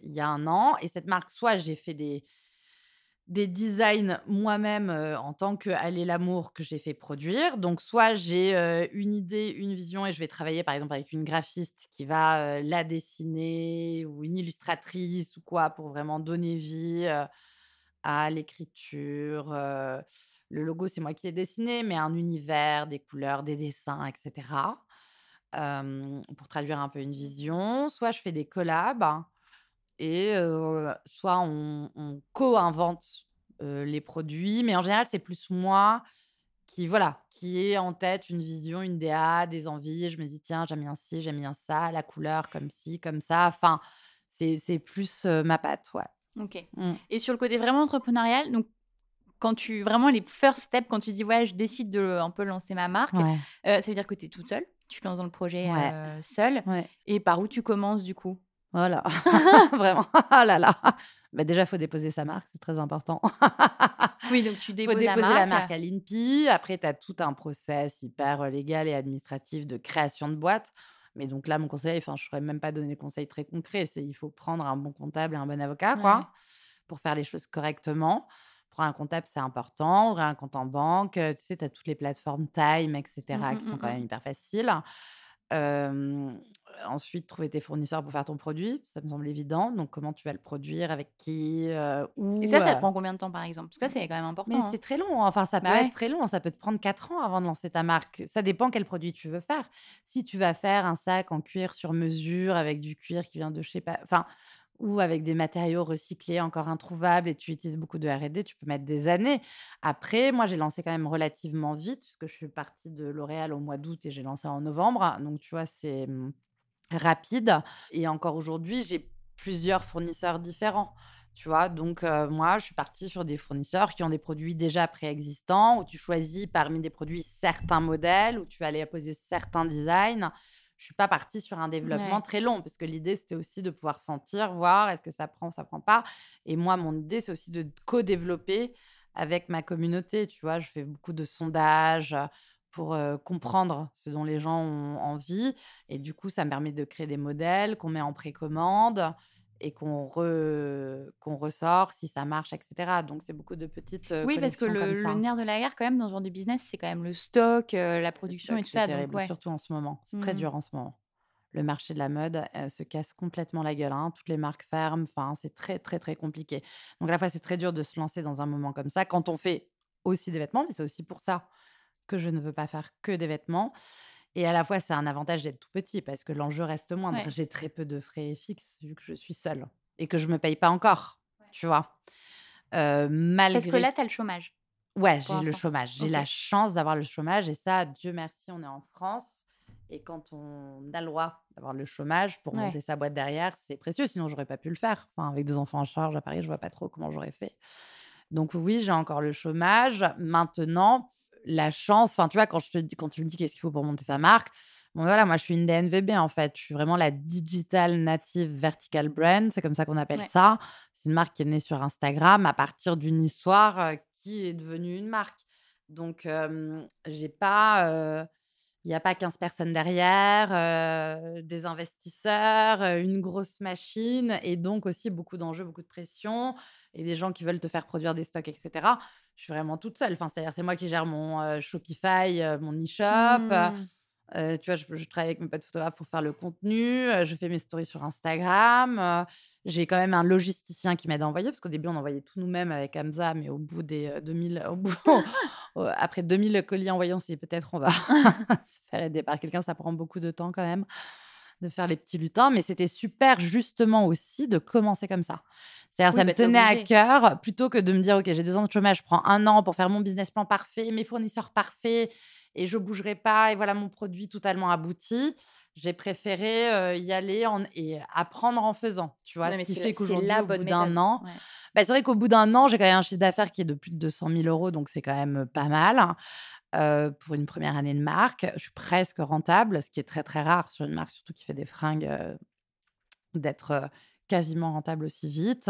il y a un an. Et cette marque, soit j'ai fait des, des designs moi-même en tant que l'amour que j'ai fait produire. Donc, soit j'ai une idée, une vision et je vais travailler par exemple avec une graphiste qui va la dessiner ou une illustratrice ou quoi pour vraiment donner vie à l'écriture. Le logo, c'est moi qui l'ai dessiné, mais un univers, des couleurs, des dessins, etc. pour traduire un peu une vision. Soit je fais des collabs et soit on, co-invente les produits, mais en général, c'est plus moi qui, voilà, qui est en tête une vision, une DA, des envies. Je me dis, tiens, j'aime bien ci, j'aime bien ça, la couleur comme ci, comme ça. Enfin, c'est c'est plus ma patte, ouais. Ok. Mm. Et sur le côté vraiment entrepreneurial, donc quand tu vraiment les first steps, quand tu dis ouais, je décide de un peu lancer ma marque, Ouais. euh, ça veut dire que tu es toute seule, tu te lances dans le projet Ouais. euh, seule. ouais. Et par où tu commences du coup? Voilà. Vraiment. Oh là là. Bah déjà, il faut déposer sa marque, c'est très important. Oui, donc tu déposes faut déposer la la marque. à l'INPI. Après, tu as tout un process hyper euh, légal et administratif de création de boîte. Mais donc là, mon conseil, enfin, je ne pourrais même pas donner des conseils très concrets. C'est il faut prendre un bon comptable et un bon avocat, quoi, pour faire les choses correctement. Pour un comptable, c'est important. Ouvrir un compte en banque. Tu sais, tu as toutes les plateformes Time, etc., Mm, qui mm, sont quand mm, même hyper faciles. Euh, ensuite, trouver tes fournisseurs pour faire ton produit, ça me semble évident. Donc, comment tu vas le produire, avec qui, euh, où. Et ça, ça te prend combien de temps par exemple? Parce que c'est quand même important. mais hein. c'est très long. Enfin, ça peut Bah ouais. être très long. Ça peut te prendre 4 ans avant de lancer ta marque. Ça dépend quel produit tu veux faire. Si tu vas faire un sac en cuir sur mesure avec du cuir qui vient de je sais pas, enfin, ou avec des matériaux recyclés encore introuvables et tu utilises beaucoup de R&D, tu peux mettre des années. Après, moi, j'ai lancé quand même relativement vite puisque je suis partie de L'Oréal au mois d'août et j'ai lancé en novembre. Donc, tu vois, c'est hum, rapide. Et encore aujourd'hui, j'ai plusieurs fournisseurs différents. Tu vois, donc moi, je suis partie sur des fournisseurs qui ont des produits déjà préexistants, où tu choisis parmi des produits certains modèles, où tu vas aller poser certains designs. Je suis pas partie sur un développement Ouais. très long, parce que l'idée, c'était aussi de pouvoir sentir, voir est-ce que ça prend, ça prend pas? Et moi, mon idée, c'est aussi de co-développer avec ma communauté. Tu vois, je fais beaucoup de sondages euh, pour euh, comprendre ce dont les gens ont envie. Et du coup, ça me permet de créer des modèles qu'on met en précommande et qu'on re- qu'on ressort si ça marche, etc. Donc, c'est beaucoup de petites Oui, parce que le, nerf de la guerre, quand même, dans ce genre de business, c'est quand même le stock, la production et stock, tout c'est ça. Donc, terrible, ouais. surtout en ce moment. C'est très Mhm. dur en ce moment. Le marché de la mode euh, se casse complètement la gueule. hein. Toutes les marques ferment. Enfin, c'est très, très, très compliqué. Donc, à la fois, c'est très dur de se lancer dans un moment comme ça quand on fait aussi des vêtements, mais c'est aussi pour ça que je ne veux pas faire que des vêtements. Et à la fois, c'est un avantage d'être tout petit parce que l'enjeu reste moindre. Ouais. J'ai très peu de frais fixes vu que je suis seule et que je me paye pas encore. Tu vois? Euh, malgré Parce que là, tu as le chômage. Ouais, j'ai le chômage. J'ai la chance d'avoir le chômage et ça, Dieu merci, on est en France. Et quand on a le droit d'avoir le chômage pour Ouais. monter sa boîte derrière, c'est précieux. Sinon, j'aurais pas pu le faire. Enfin, avec deux enfants en charge à Paris, je vois pas trop comment j'aurais fait. Donc oui, j'ai encore le chômage. Maintenant, la chance, enfin, tu vois, quand, je te dis, quand tu me dis qu'est-ce qu'il faut pour monter sa marque, bon, voilà, moi, je suis une DNVB, en fait. Je suis vraiment la Digital Native Vertical Brand. C'est comme ça qu'on appelle Ouais. ça. C'est une marque qui est née sur Instagram à partir d'une histoire euh, qui est devenue une marque. Donc, euh, j'ai pas... il n'y a pas 15 personnes derrière, euh, des investisseurs, une grosse machine et donc aussi beaucoup d'enjeux, beaucoup de pression et des gens qui veulent te faire produire des stocks, etc. Je suis vraiment toute seule. Enfin, c'est-à-dire, c'est moi qui gère mon euh, Shopify, euh, mon e-shop. euh, euh, tu vois, je, je travaille avec mes potes photographes pour faire le contenu. je fais mes stories sur Instagram. j'ai quand même un logisticien qui m'aide à envoyer, parce qu'au début, on envoyait tout nous-mêmes avec Hamza, mais au bout des euh, 2000, au bout, après 2000 colis envoyés, on s'est dit peut-être on va se faire aider par quelqu'un. Ça prend beaucoup de temps quand même de faire les petits lutins, mais c'était super justement aussi de commencer comme ça. C'est-à-dire, Oui, ça bah, me t'es tenait à cœur, plutôt que de me dire, OK, j'ai deux ans de chômage, je prends un an pour faire mon business plan parfait, mes fournisseurs parfaits, et je bougerai pas, et voilà mon produit totalement abouti. J'ai préféré euh, y aller en- et apprendre en faisant, tu vois, ce qui fait qu'aujourd'hui, au bonne bout d'un an, bah, c'est vrai qu'au bout d'un an, j'ai quand même un chiffre d'affaires qui est de plus de 200 000 euros, donc c'est quand même pas mal euh, pour une première année de marque. Je suis presque rentable, ce qui est très très rare sur une marque, surtout qui fait des fringues, euh, d'être euh, quasiment rentable aussi vite.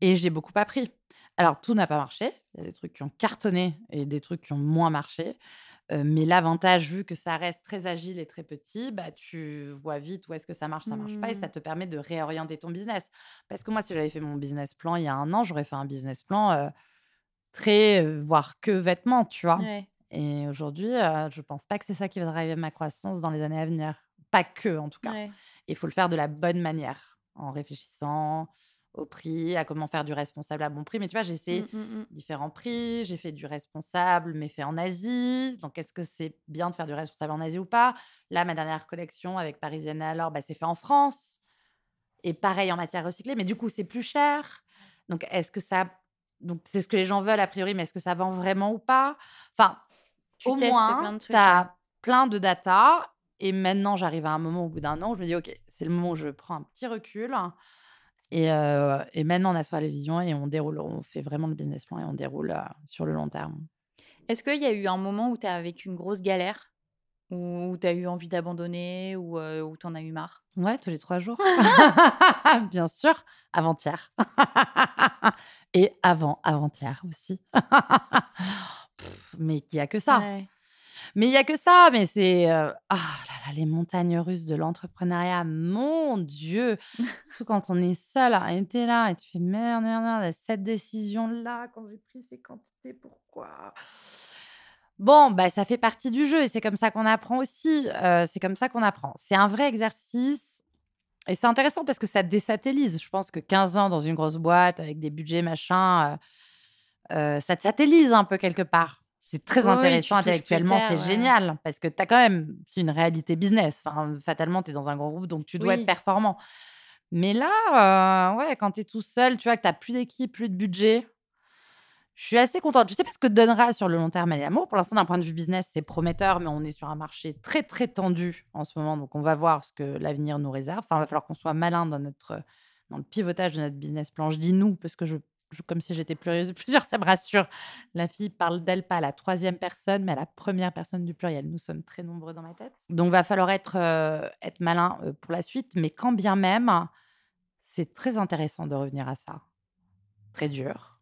Et j'ai beaucoup appris. Alors, tout n'a pas marché. Il y a des trucs qui ont cartonné et des trucs qui ont moins marché. Mais l'avantage, vu que ça reste très agile et très petit, bah, tu vois vite où est-ce que ça marche, ça marche pas, et ça Hmm. te permet de réorienter ton business. Parce que moi, si j'avais fait mon business plan il y a un an, j'aurais fait un business plan très, voire que vêtements, tu vois. Ouais. Et aujourd'hui, euh, je pense pas que c'est ça qui va driver ma croissance dans les années à venir. Pas que, en tout cas. Ouais. Il faut le faire de la bonne manière, en réfléchissant au prix, à comment faire du responsable à bon prix. Mais tu vois, j'ai essayé Mm, mm, mm. différents prix, j'ai fait du responsable, mais fait en Asie. Donc, est-ce que c'est bien de faire du responsable en Asie ou pas? Là, ma dernière collection avec Parisienne alors, bah, c'est fait en France. Et pareil en matière recyclée, mais du coup, c'est plus cher. Donc, est-ce que ça. Donc, c'est ce que les gens veulent a priori, mais est-ce que ça vend vraiment ou pas? Enfin, tu au testes moins, plein de trucs. tu as plein de data. Et maintenant, j'arrive à un moment, au bout d'un an, où je me dis, OK, c'est le moment où je prends un petit recul. Et, euh, et maintenant, on assoit les visions et on déroule, on fait vraiment le business plan et on déroule euh, sur le long terme. Est-ce qu'il y a eu un moment où tu as vécu une grosse galère? Où tu as eu envie d'abandonner? Ou euh, où tu en as eu marre? Ouais, tous les trois jours. Bien sûr, avant-hier. et avant, avant-hier aussi. Pff, mais il n'y a que ça. Ouais. Mais il n'y a que ça. Mais c'est. euh, ah là là, les montagnes russes de l'entrepreneuriat, mon Dieu. Surtout quand on est seul à être là et tu fais merde, merde, merde, cette décision-là, quand j'ai pris ces quantités, pourquoi? Bon, bah, ça fait partie du jeu et c'est comme ça qu'on apprend aussi. euh, c'est comme ça qu'on apprend. C'est un vrai exercice. Et c'est intéressant parce que ça désatellise. Je pense que 15 ans dans une grosse boîte avec des budgets, machin, euh, euh, ça te satellise un peu quelque part. C'est très Oui, oui, intéressant plus intellectuellement, c'est ouais. génial parce que tu as quand même une réalité business. Enfin, fatalement, tu es dans un grand groupe, donc tu dois Oui. être performant. Mais là, euh, ouais, quand tu es tout seul, tu vois que tu plus d'équipe, plus de budget, je suis assez contente. Je sais pas ce que donnera sur le long terme Aller L'amour. Pour l'instant, d'un point de vue business, c'est prometteur, mais on est sur un marché très, très tendu en ce moment. Donc, on va voir ce que l'avenir nous réserve. Enfin, il va falloir qu'on soit malin dans, notre, dans le pivotage de notre business plan. Je dis nous, parce que je- comme si j'étais pluriel- plusieurs, ça me rassure. La fille parle d'elle pas à la troisième personne, mais à la première personne du pluriel. Nous sommes très nombreux dans ma tête. Donc, va falloir être, euh, malin euh, pour la suite. Mais quand bien même, c'est très intéressant de revenir à ça. Très dur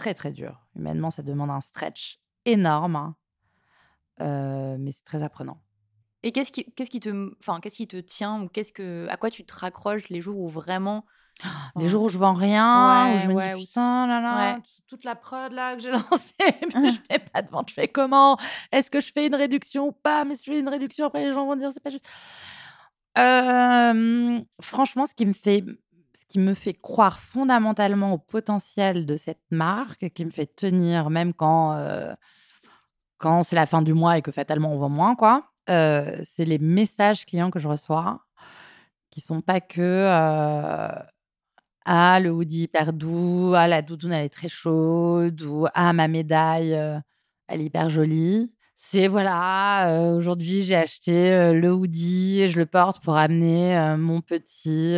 très très dur. Humainement, ça demande un stretch énorme, euh, mais c'est très apprenant. Et qu'est-ce qui, qui te, qu'est-ce qui te tient ou qu'est-ce que, à quoi tu te raccroches les jours où vraiment Les jours où je vends rien, où je me ouais, dis putain, là, là, ouais. toute la prod là que j'ai lancée, mais je fais pas de vente, je fais comment? Est-ce que je fais une réduction ou pas? Mais si je fais une réduction, après les gens vont dire c'est pas juste. Euh, franchement, ce qui me fait ce qui me fait croire fondamentalement au potentiel de cette marque, qui me fait tenir même quand euh, quand c'est la fin du mois et que fatalement on vend moins, quoi. euh, c'est les messages clients que je reçois, qui sont pas que euh, ah le hoodie hyper doux, ah la doudoune elle est très chaude ou ah ma médaille euh, elle est hyper jolie. C'est voilà, euh, aujourd'hui j'ai acheté euh, le hoodie et je le porte pour amener mon petit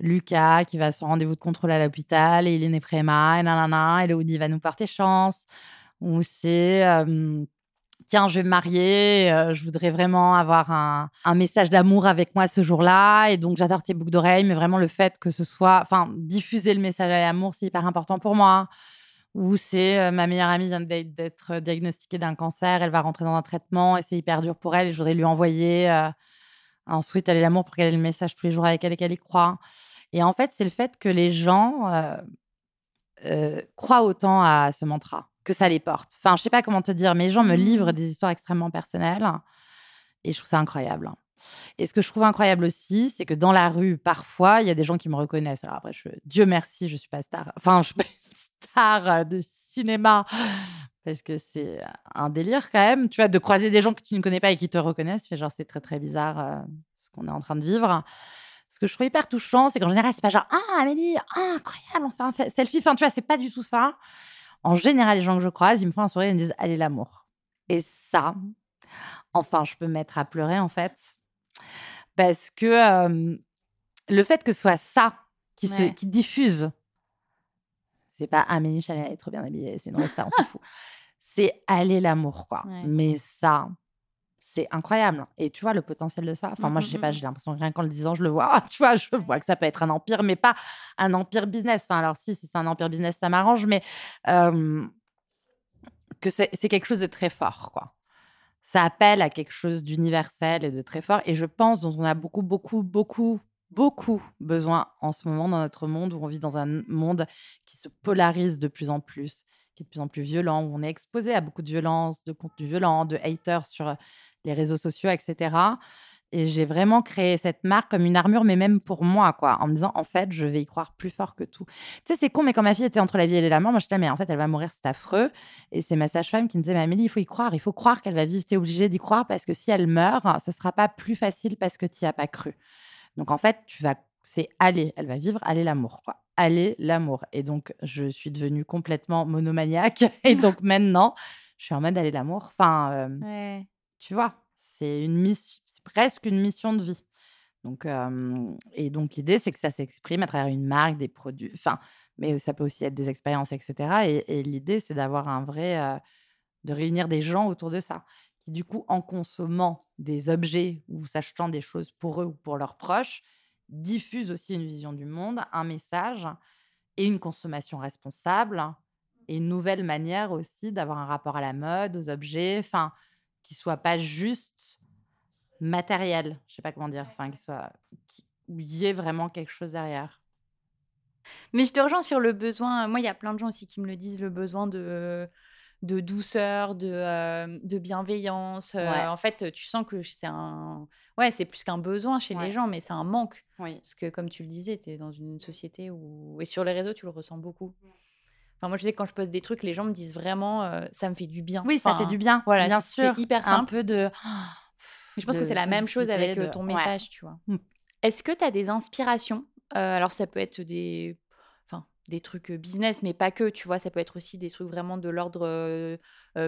Lucas qui va sur rendez-vous de contrôle à l'hôpital et il est né préma et nanana et le hoodie va nous porter chance. Ou c'est tiens, je vais me marier, euh, je voudrais vraiment avoir un, un message d'amour avec moi ce jour-là. Et donc, j'adore tes boucles d'oreilles, mais vraiment le fait que ce soit, enfin, diffuser le message à l'amour, c'est hyper important pour moi. Ou c'est euh, ma meilleure amie vient d'être diagnostiquée d'un cancer, elle va rentrer dans un traitement et c'est hyper dur pour elle. Et je voudrais lui envoyer euh, un sweet à l'amour pour qu'elle ait le message tous les jours avec elle et qu'elle y croit. Et en fait, c'est le fait que les gens euh, croient autant à ce mantra que ça les porte. Enfin, je sais pas comment te dire, mais les gens me livrent des histoires extrêmement personnelles et je trouve ça incroyable. Et ce que je trouve incroyable aussi, c'est que dans la rue, parfois, il y a des gens qui me reconnaissent. Alors après, je, Dieu merci, je suis pas star. Enfin, je suis pas une star de cinéma parce que c'est un délire quand même, tu vois, de croiser des gens que tu ne connais pas et qui te reconnaissent. Tu fais genre, c'est très très bizarre euh, ce qu'on est en train de vivre. Ce que je trouve hyper touchant, c'est qu'en général, c'est pas genre ah Amélie, ah, incroyable, on fait un selfie. Enfin, tu vois, c'est pas du tout ça. En général, les gens que je croise, ils me font un sourire, ils me disent allez l'amour. Et ça, enfin, je peux me mettre à pleurer en fait, parce que euh, le fait que ce soit ça qui, se, Ouais. qui diffuse, c'est pas Amélie Chanel, elle est trop bien habillée, c'est une on s'en fout. C'est aller l'amour, quoi. Ouais. Mais ça, c'est incroyable. Et tu vois le potentiel de ça. Enfin, moi, Mm, je sais mm, pas, j'ai l'impression que rien qu'en le disant, je le vois. Ah, tu vois, je vois que ça peut être un empire, mais pas un empire business. Enfin, alors si, si c'est un empire business, ça m'arrange, mais euh, que c'est c'est quelque chose de très fort, quoi. Ça appelle à quelque chose d'universel et de très fort. Et je pense dont on a beaucoup, beaucoup, beaucoup, beaucoup besoin en ce moment dans notre monde où on vit dans un monde qui se polarise de plus en plus, qui est de plus en plus violent, où on est exposé à beaucoup de violence, de contenu violent, de haters sur les réseaux sociaux, etc. Et j'ai vraiment créé cette marque comme une armure, mais même pour moi, quoi, en me disant, en fait, je vais y croire plus fort que tout. Tu sais, c'est con, mais quand ma fille était entre la vie et la mort, moi, je disais, mais en fait, elle va mourir, c'est affreux. Et c'est ma sage-femme qui me disait, mais Amélie, il faut y croire, il faut croire qu'elle va vivre, tu es obligée d'y croire, parce que si elle meurt, ce sera pas plus facile parce que tu n'y as pas cru. Donc, en fait, tu vas, c'est aller, elle va vivre, aller l'amour, quoi. Aller l'amour. Et donc, je suis devenue complètement monomaniaque. Et donc, maintenant, je suis en mode aller l'amour. Enfin, euh, Ouais. Tu vois, c'est une mission, presque une mission de vie. Donc, et donc l'idée, c'est que ça s'exprime à travers une marque, des produits, enfin, mais ça peut aussi être des expériences, etc. Et, l'idée, c'est d'avoir un vrai, de réunir des gens autour de ça, qui du coup, en consommant des objets ou s'achetant des choses pour eux ou pour leurs proches, diffusent aussi une vision du monde, un message et une consommation responsable et une nouvelle manière aussi d'avoir un rapport à la mode, aux objets, enfin, qui soit pas juste matériel, je sais pas comment dire, enfin, qui soit, qui- où il y ait vraiment quelque chose derrière. Mais je te rejoins sur le besoin. Moi, il y a plein de gens aussi qui me le disent, le besoin de, de douceur, de, euh, de bienveillance. Euh. En fait, tu sens que c'est un. Ouais, c'est plus qu'un besoin chez Ouais. les gens, mais c'est un manque. Oui. Parce que, comme tu le disais, tu es dans une société où. Et sur les réseaux, tu le ressens beaucoup. Enfin, moi, je sais que quand je poste des trucs, les gens me disent vraiment, euh, ça me fait du bien. Oui, ça fait du bien. Voilà, bien c'est sûr. hyper Un simple. peu de. Mais je pense que c'est la même chose avec euh, de- ton ouais. message, tu vois. Mm. Est-ce que tu as des inspirations? Euh, Alors, ça peut être des, enfin, des trucs business, mais pas que, tu vois. Ça peut être aussi des trucs vraiment de l'ordre euh,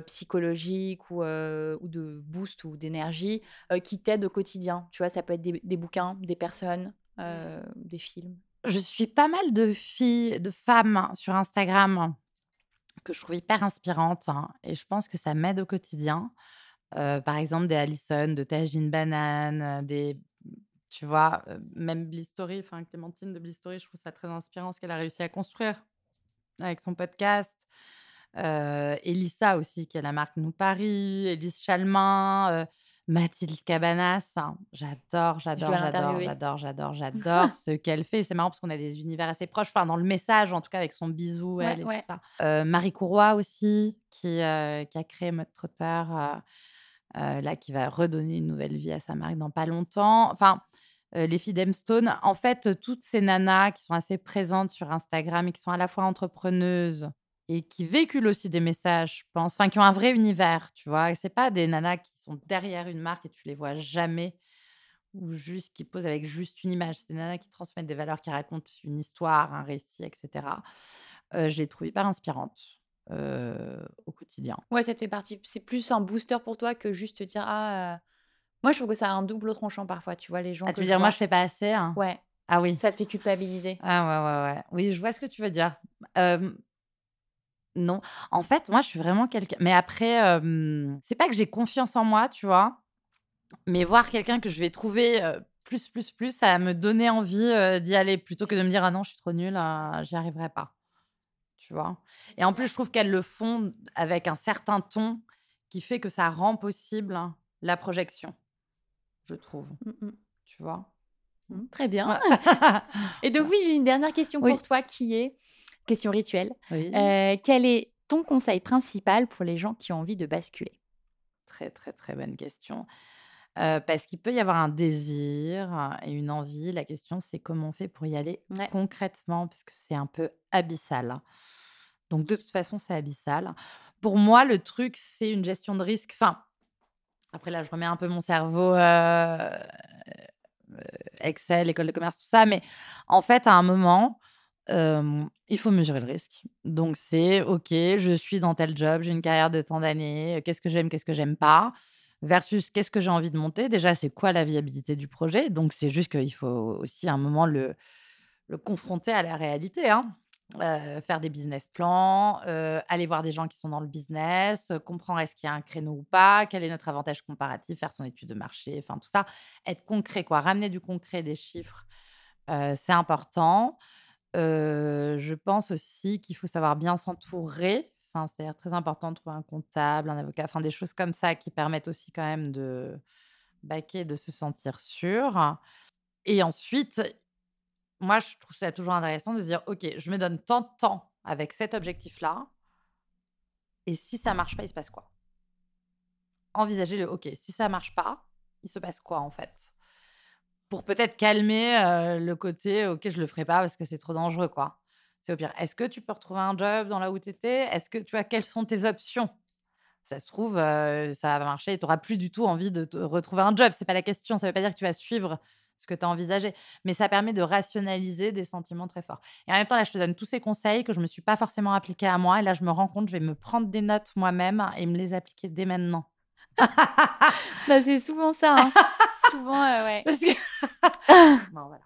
psychologique ou, ou de boost ou d'énergie qui t'aident au quotidien. Tu vois, ça peut être des, des bouquins, des personnes, euh, des films. Je suis pas mal de filles, de femmes sur Instagram que je trouve hyper inspirantes hein, et je pense que ça m'aide au quotidien. Euh, par exemple, des Alison, de Tajine Banane, euh, des, tu vois, euh, même Blistory, enfin Clémentine de Blistory, je trouve ça très inspirant ce qu'elle a réussi à construire avec son podcast. Euh, Elissa aussi, qui a la marque Nous Paris, Élise Chalmin, Mathilde Cabanas. hein. J'adore, j'adore, j'adore, j'adore, j'adore, j'adore ce qu'elle fait. C'est marrant parce qu'on a des univers assez proches, enfin dans le message en tout cas, avec son bisou, Ouais, elle et tout ça. Euh, Marie Courroy aussi, qui, euh, qui a créé Mode Trotter, euh, là, qui va redonner une nouvelle vie à sa marque dans pas longtemps. Enfin, les filles d'Emstone. En fait, toutes ces nanas qui sont assez présentes sur Instagram et qui sont à la fois entrepreneuses et qui véhiculent aussi des messages, je pense, enfin, qui ont un vrai univers, tu vois? Et c'est pas des nanas qui sont derrière une marque et tu les vois jamais ou juste qui posent avec juste une image. C'est des nanas qui transmettent des valeurs, qui racontent une histoire, un récit, etc. Euh, je trouve hyper inspirantes euh, au quotidien. Ouais, ça te fait partie. C'est plus un booster pour toi que juste te dire ah. euh, Moi, je trouve que ça a un double tranchant parfois. Tu vois les gens. Ah, que tu veux dire, moi, je fais pas assez hein? Ouais, Ah oui. ça te fait culpabiliser. Ah ouais, ouais, ouais. Oui, je vois ce que tu veux dire. Euh, non. En fait, moi, je suis vraiment quelqu'un. Mais après, euh, c'est pas que j'ai confiance en moi, tu vois. Mais voir quelqu'un que je vais trouver euh, plus, plus, plus, ça va me donner envie euh, d'y aller plutôt que de me dire, ah non, je suis trop nulle, euh, j'y arriverai pas. Tu vois. Et en plus, je trouve qu'elles le font avec un certain ton qui fait que ça rend possible hein, la projection. Je trouve. Mm, mm. Tu vois. Mm, Très bien. Ouais. Et donc oui, j'ai une dernière question Oui. pour toi qui est question rituelle. oui. Euh, quel est ton conseil principal pour les gens qui ont envie de basculer? Très, très, très bonne question. Euh, parce qu'il peut y avoir un désir et une envie. La question, c'est comment on fait pour y aller Ouais. concrètement, parce que c'est un peu abyssal. Donc, de toute façon, c'est abyssal. Pour moi, le truc, c'est une gestion de risque. Enfin, après, là, je remets un peu mon cerveau euh, Excel, école de commerce, tout ça. Mais en fait, à un moment, il faut mesurer le risque. Donc, c'est OK, je suis dans tel job, j'ai une carrière de tant d'années, qu'est-ce que j'aime, qu'est-ce que j'aime pas, versus qu'est-ce que j'ai envie de monter? Déjà, c'est quoi la viabilité du projet? Donc, c'est juste qu'il faut aussi à un moment le, confronter à la réalité. hein. Faire des business plans, aller voir des gens qui sont dans le business, comprendre est-ce qu'il y a un créneau ou pas, quel est notre avantage comparatif, faire son étude de marché, enfin tout ça, être concret, quoi, ramener du concret, des chiffres, c'est important. Je pense aussi qu'il faut savoir bien s'entourer. Enfin, c'est très important de trouver un comptable, un avocat, enfin des choses comme ça qui permettent aussi quand même de baquer, de se sentir sûr. Et ensuite, moi, je trouve ça toujours intéressant de se dire, OK, je me donne tant de temps avec cet objectif-là. Et si ça marche pas, il se passe quoi? Envisager le, OK, si ça marche pas, il se passe quoi en fait? Pour peut-être calmer euh, le côté, OK, je le ferai pas parce que c'est trop dangereux, quoi. C'est au pire. Est-ce que tu peux retrouver un job dans là où tu étais? Est-ce que tu vois quelles sont tes options? Ça se trouve, euh, ça va marcher tu n'auras plus du tout envie de te retrouver un job. C'est pas la question. Ça veut pas dire que tu vas suivre ce que tu as envisagé. Mais ça permet de rationaliser des sentiments très forts. Et en même temps, là, je te donne tous ces conseils que je me suis pas forcément appliqués à moi. Et là, je me rends compte, je vais me prendre des notes moi-même et me les appliquer dès maintenant. bah, c'est souvent ça. Hein. souvent, euh, ouais. Bon, voilà.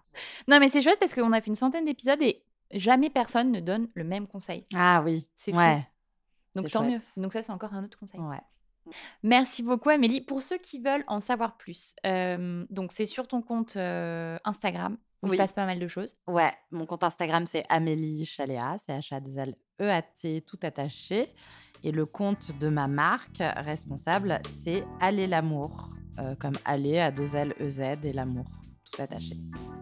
Non, mais c'est chouette parce qu'on a fait une centaine d'épisodes et jamais personne ne donne le même conseil. Ah oui, C'est fou. ouais. Donc tant mieux. Donc ça, c'est encore un autre conseil. ouais. Merci beaucoup, Amélie. Pour ceux qui veulent en savoir plus, euh, donc c'est sur ton compte euh, Instagram où il se passe pas mal de choses. Ouais, mon compte Instagram, c'est Amélie Chaléa, c'est h a 2 l e a t tout attaché. Et le compte de ma marque responsable, c'est Aller l'amour, euh, comme Aller à 2 L, E, Z et l'amour, tout attaché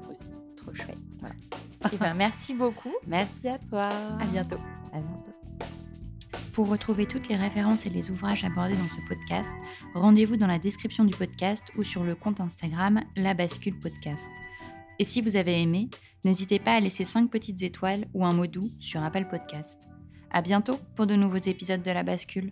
aussi. Trop chouette. Voilà. Eh ben, merci beaucoup. Merci à toi. À bientôt. À bientôt. Pour retrouver toutes les références et les ouvrages abordés dans ce podcast, rendez-vous dans la description du podcast ou sur le compte Instagram La Bascule Podcast. Et si vous avez aimé, n'hésitez pas à laisser 5 petites étoiles ou un mot doux sur Apple Podcast. À bientôt pour de nouveaux épisodes de La Bascule.